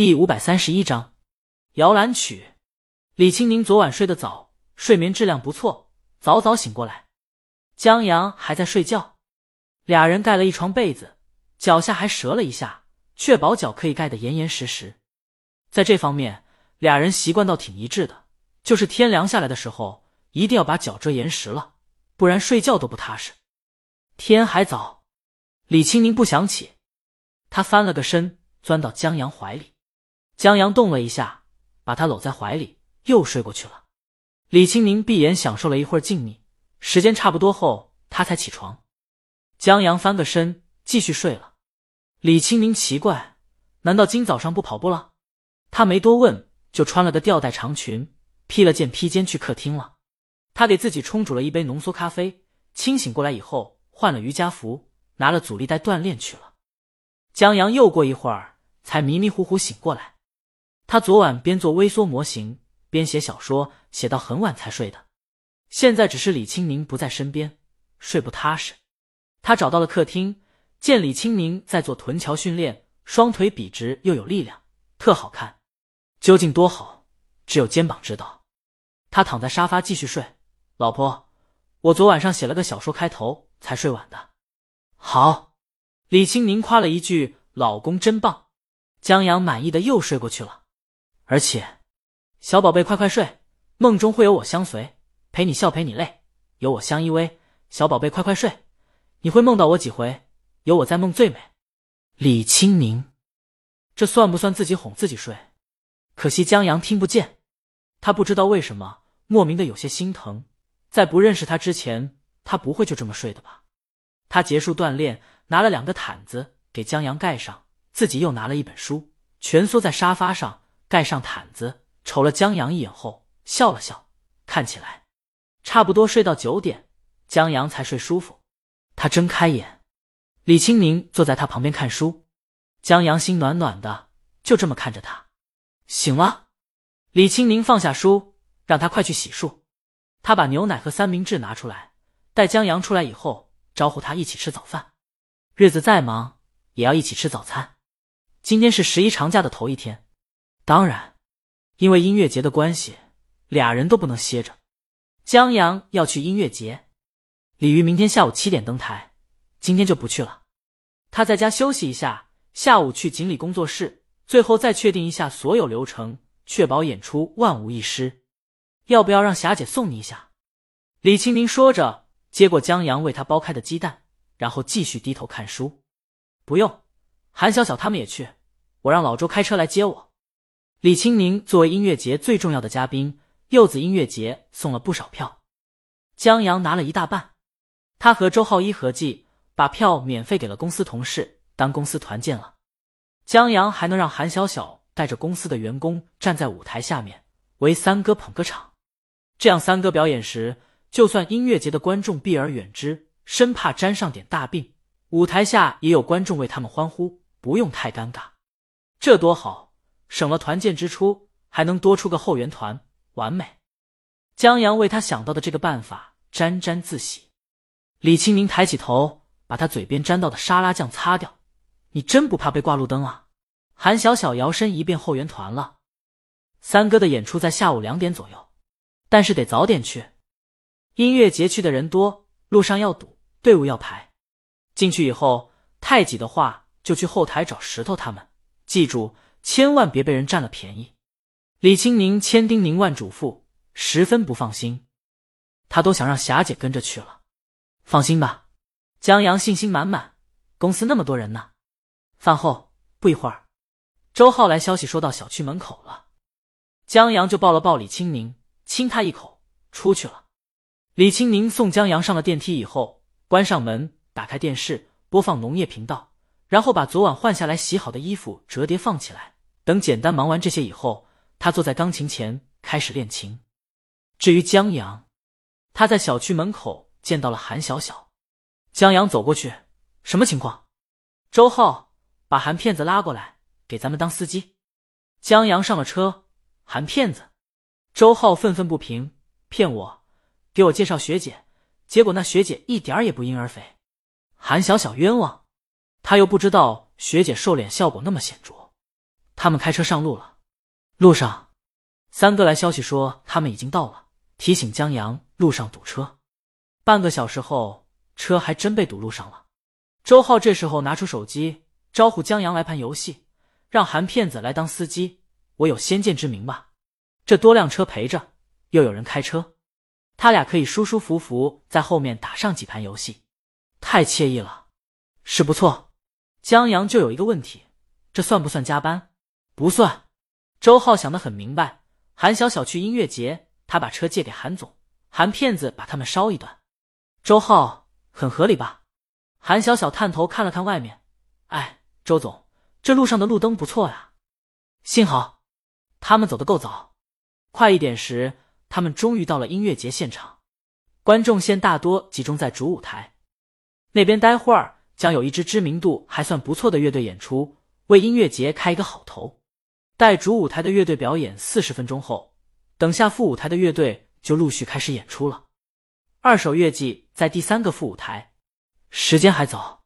第五百三十一章摇篮曲。李青宁昨晚睡得早，睡眠质量不错，早早醒过来。江阳还在睡觉，俩人盖了一床被子，脚下还折了一下，确保脚可以盖得严严实实。在这方面，俩人习惯倒挺一致的，就是天凉下来的时候，一定要把脚遮严实了，不然睡觉都不踏实。天还早，李青宁不想起，他翻了个身，钻到江阳怀里。江阳动了一下，把他搂在怀里，又睡过去了。李青宁闭眼享受了一会儿静谧，时间差不多后，他才起床。江阳翻个身，继续睡了。李青宁奇怪，难道今早上不跑步了？他没多问，就穿了个吊带长裙，披了件披肩去客厅了。他给自己冲煮了一杯浓缩咖啡，清醒过来以后，换了瑜伽服，拿了阻力带锻炼去了。江阳又过一会儿，才迷迷糊糊醒过来。他昨晚边做微缩模型边写小说，写到很晚才睡的。现在只是李青宁不在身边，睡不踏实。他找到了客厅，见李青宁在做臀桥训练，双腿笔直又有力量，特好看。究竟多好，只有肩膀知道。他躺在沙发继续睡。老婆，我昨晚上写了个小说开头才睡晚的。好，李青宁夸了一句：“老公真棒。”江阳满意的又睡过去了。而且，小宝贝，快快睡，梦中会有我相随，陪你笑，陪你泪，有我相依偎。小宝贝，快快睡，你会梦到我几回？有我在，梦最美。李清宁，这算不算自己哄自己睡？可惜江阳听不见，他不知道为什么莫名的有些心疼。在不认识他之前，他不会就这么睡的吧？他结束锻炼，拿了两个毯子给江阳盖上，自己又拿了一本书，蜷缩在沙发上。盖上毯子，瞅了江阳一眼后，笑了笑。看起来差不多睡到九点，江阳才睡舒服。他睁开眼，李青宁坐在他旁边看书。江阳心暖暖的，就这么看着他。醒了，李青宁放下书，让他快去洗漱。他把牛奶和三明治拿出来，待江阳出来以后，招呼他一起吃早饭。日子再忙，也要一起吃早餐。今天是十一长假的头一天。当然，因为音乐节的关系，俩人都不能歇着。江阳要去音乐节，李鱼明天下午七点登台，今天就不去了。他在家休息一下，下午去锦鲤工作室，最后再确定一下所有流程，确保演出万无一失。要不要让霞姐送你一下？李青宁说着，接过江阳为他剥开的鸡蛋，然后继续低头看书。不用，韩小小他们也去，我让老周开车来接我。李青宁作为音乐节最重要的嘉宾，柚子音乐节送了不少票，江阳拿了一大半。他和周浩一合计，把票免费给了公司同事，当公司团建了。江阳还能让韩小小带着公司的员工站在舞台下面为三哥捧个场，这样三哥表演时，就算音乐节的观众避而远之，生怕沾上点大病，舞台下也有观众为他们欢呼，不用太尴尬，这多好。省了团建支出，还能多出个后援团，完美。江阳为他想到的这个办法沾沾自喜。李青宁抬起头，把他嘴边沾到的沙拉酱擦掉。你真不怕被挂路灯啊？韩小小摇身一变后援团了。三哥的演出在下午两点左右，但是得早点去。音乐节去的人多，路上要堵，队伍要排。进去以后太挤的话，就去后台找石头他们。记住。千万别被人占了便宜！李青宁千叮咛万嘱咐，十分不放心。他都想让霞姐跟着去了。放心吧，江阳信心满满。公司那么多人呢。饭后不一会儿，周浩来消息说到小区门口了。江阳就抱了抱李青宁，亲他一口，出去了。李青宁送江阳上了电梯以后，关上门，打开电视，播放农业频道。然后把昨晚换下来洗好的衣服折叠放起来。等简单忙完这些以后，他坐在钢琴前开始练琴。至于江阳，他在小区门口见到了韩小小。江阳走过去：“什么情况？”周浩把韩骗子拉过来，给咱们当司机。江阳上了车。韩骗子，周浩愤愤不平：“骗我，给我介绍学姐，结果那学姐一点也不婴儿肥。”韩小小冤枉。他又不知道学姐瘦脸效果那么显著，他们开车上路了。路上，三哥来消息说他们已经到了，提醒江阳路上堵车。半个小时后，车还真被堵路上了。周浩这时候拿出手机招呼江阳来盘游戏，让韩骗子来当司机。我有先见之明吧？这多辆车陪着，又有人开车，他俩可以舒舒服服在后面打上几盘游戏，太惬意了，是不错。江阳就有一个问题，这算不算加班？不算。周浩想得很明白，韩小小去音乐节，他把车借给韩总，韩骗子把他们捎一段。周浩很合理吧？韩小小探头看了看外面，哎，周总，这路上的路灯不错呀。幸好他们走得够早，快一点时，他们终于到了音乐节现场。观众线大多集中在主舞台那边，待会儿将有一支知名度还算不错的乐队演出，为音乐节开一个好头。待主舞台的乐队表演四十分钟后，等下副舞台的乐队就陆续开始演出了。二手乐季在第三个副舞台，时间还早。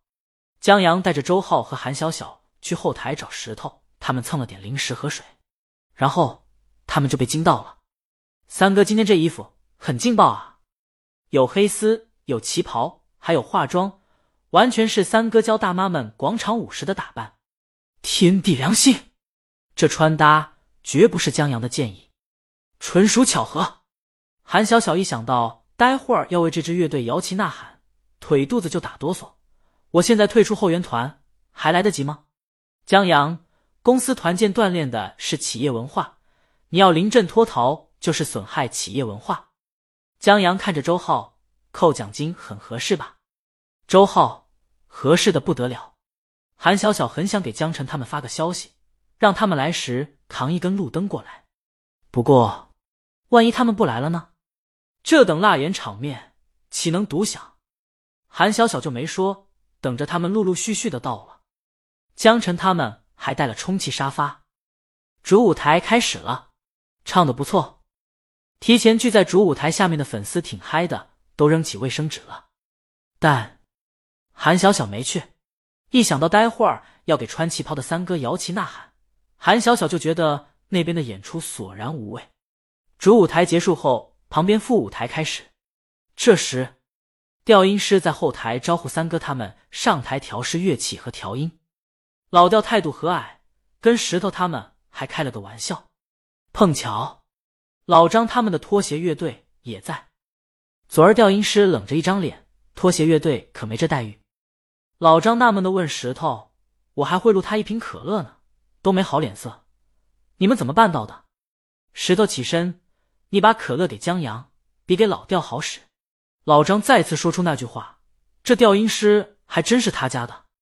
江阳带着周浩和韩小小去后台找石头，他们蹭了点零食和水，然后他们就被惊到了。三哥今天这衣服很劲爆啊，有黑丝，有旗袍，还有化妆，完全是三哥教大妈们广场舞时的打扮。天地良心，这穿搭绝不是江阳的建议，纯属巧合。韩小小一想到。待会儿要为这支乐队摇旗呐喊，腿肚子就打哆嗦。我现在退出后援团还来得及吗？江阳，公司团建锻炼的是企业文化，你要临阵脱逃就是损害企业文化。江阳看着周浩，扣奖金很合适吧？周浩，合适的不得了。韩小小很想给江晨他们发个消息，让他们来时扛一根路灯过来。不过，万一他们不来了呢？这等辣眼场面，岂能独享？韩小小就没说，等着他们陆陆续续的到了。江晨他们还带了充气沙发。主舞台开始了，唱的不错。提前聚在主舞台下面的粉丝挺嗨的，都扔起卫生纸了。但韩小小没去，一想到待会儿要给穿旗袍的三哥摇旗呐喊，韩小小就觉得那边的演出索然无味。主舞台结束后。旁边副舞台开始，这时，调音师在后台招呼三哥他们上台调试乐器和调音。老调态度和蔼，跟石头他们还开了个玩笑。碰巧，老张他们的拖鞋乐队也在。昨儿调音师冷着一张脸，拖鞋乐队可没这待遇。老张纳闷的问石头：“我还贿赂他一瓶可乐呢，都没好脸色，你们怎么办到的？”石头起身。你把可乐给江阳，比给老调好使。老张再次说出那句话，这调音师还真是他家的。